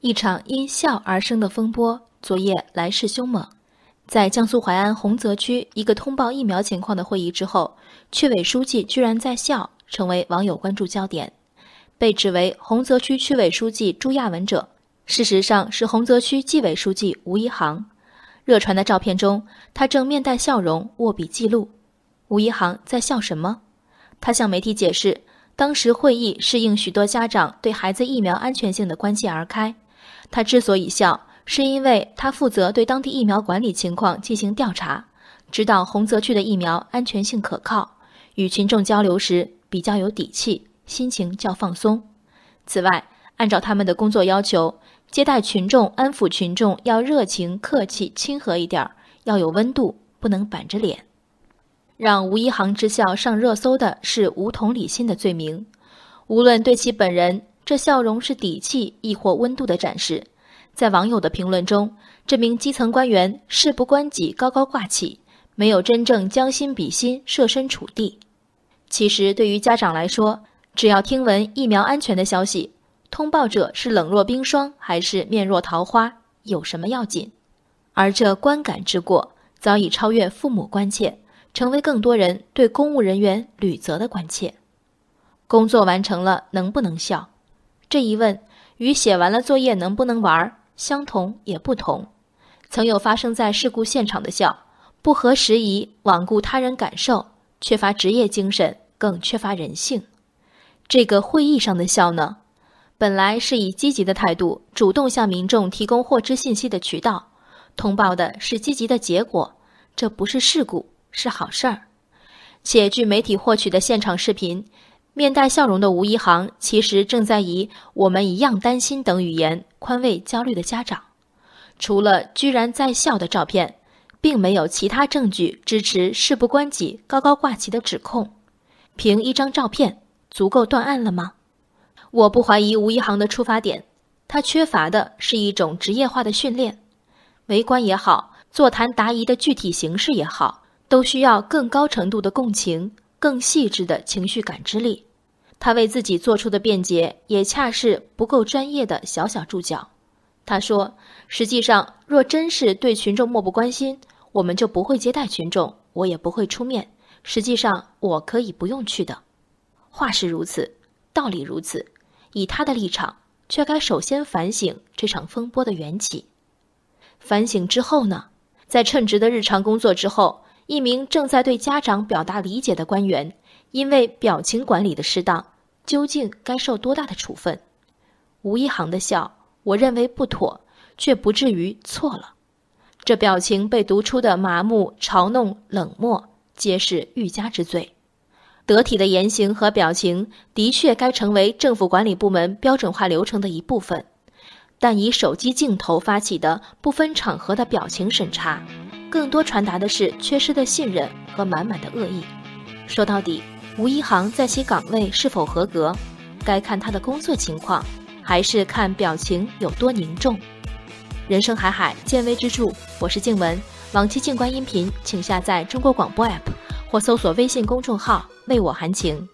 一场因笑而生的风波，昨夜来势凶猛。在江苏淮安洪泽区一个通报疫苗情况的会议之后，区委书记居然在笑，成为网友关注焦点。被指为洪泽区区委书记朱亚文者，事实上是洪泽区纪委书记吴一航。热传的照片中，他正面带笑容握笔记录。吴一航在笑什么？他向媒体解释，当时会议是应许多家长对孩子疫苗安全性的关切而开。他之所以笑，是因为他负责对当地疫苗管理情况进行调查，知道洪泽区的疫苗安全性可靠，与群众交流时比较有底气，心情较放松。此外，按照他们的工作要求，接待群众、安抚群众要热情、客气、亲和一点，要有温度，不能板着脸。让吴一航之笑上热搜的是吴同理心的罪名，无论对其本人。这笑容是底气亦或温度的展示，在网友的评论中，这名基层官员事不关己、高高挂起，没有真正将心比心、设身处地。其实，对于家长来说，只要听闻疫苗安全的消息，通报者是冷若冰霜还是面若桃花，有什么要紧？而这观感之过，早已超越父母关切，成为更多人对公务人员履责的关切。工作完成了，能不能笑？这一问与写完了作业能不能玩儿相同也不同。曾有发生在事故现场的笑，不合时宜，罔顾他人感受，缺乏职业精神，更缺乏人性。这个会议上的笑呢，本来是以积极的态度，主动向民众提供获知信息的渠道，通报的是积极的结果，这不是事故，是好事儿。且据媒体获取的现场视频。面带笑容的吴一航，其实正在以“我们一样担心”等语言宽慰焦虑的家长。除了居然在笑的照片，并没有其他证据支持事不关己、高高挂起的指控。凭一张照片足够断案了吗？我不怀疑吴一航的出发点，他缺乏的是一种职业化的训练。围观也好，座谈答疑的具体形式也好，都需要更高程度的共情、更细致的情绪感知力。他为自己做出的辩解也恰是不够专业的小小注脚。他说：“实际上，若真是对群众漠不关心，我们就不会接待群众，我也不会出面。实际上，我可以不用去的。话是如此，道理如此。以他的立场，却该首先反省这场风波的缘起。反省之后呢？在称职的日常工作之后，一名正在对家长表达理解的官员。”因为表情管理的失当，究竟该受多大的处分？吴一航的笑，我认为不妥，却不至于错了。这表情被读出的麻木、嘲弄、冷漠，皆是欲加之罪。得体的言行和表情，的确该成为政府管理部门标准化流程的一部分。但以手机镜头发起的不分场合的表情审查，更多传达的是缺失的信任和满满的恶意。说到底。吴一航在其岗位是否合格，该看他的工作情况，还是看表情有多凝重？人生海海，见微知著。我是静文，往期静观音频，请下载中国广播 APP 或搜索微信公众号“为我含情”。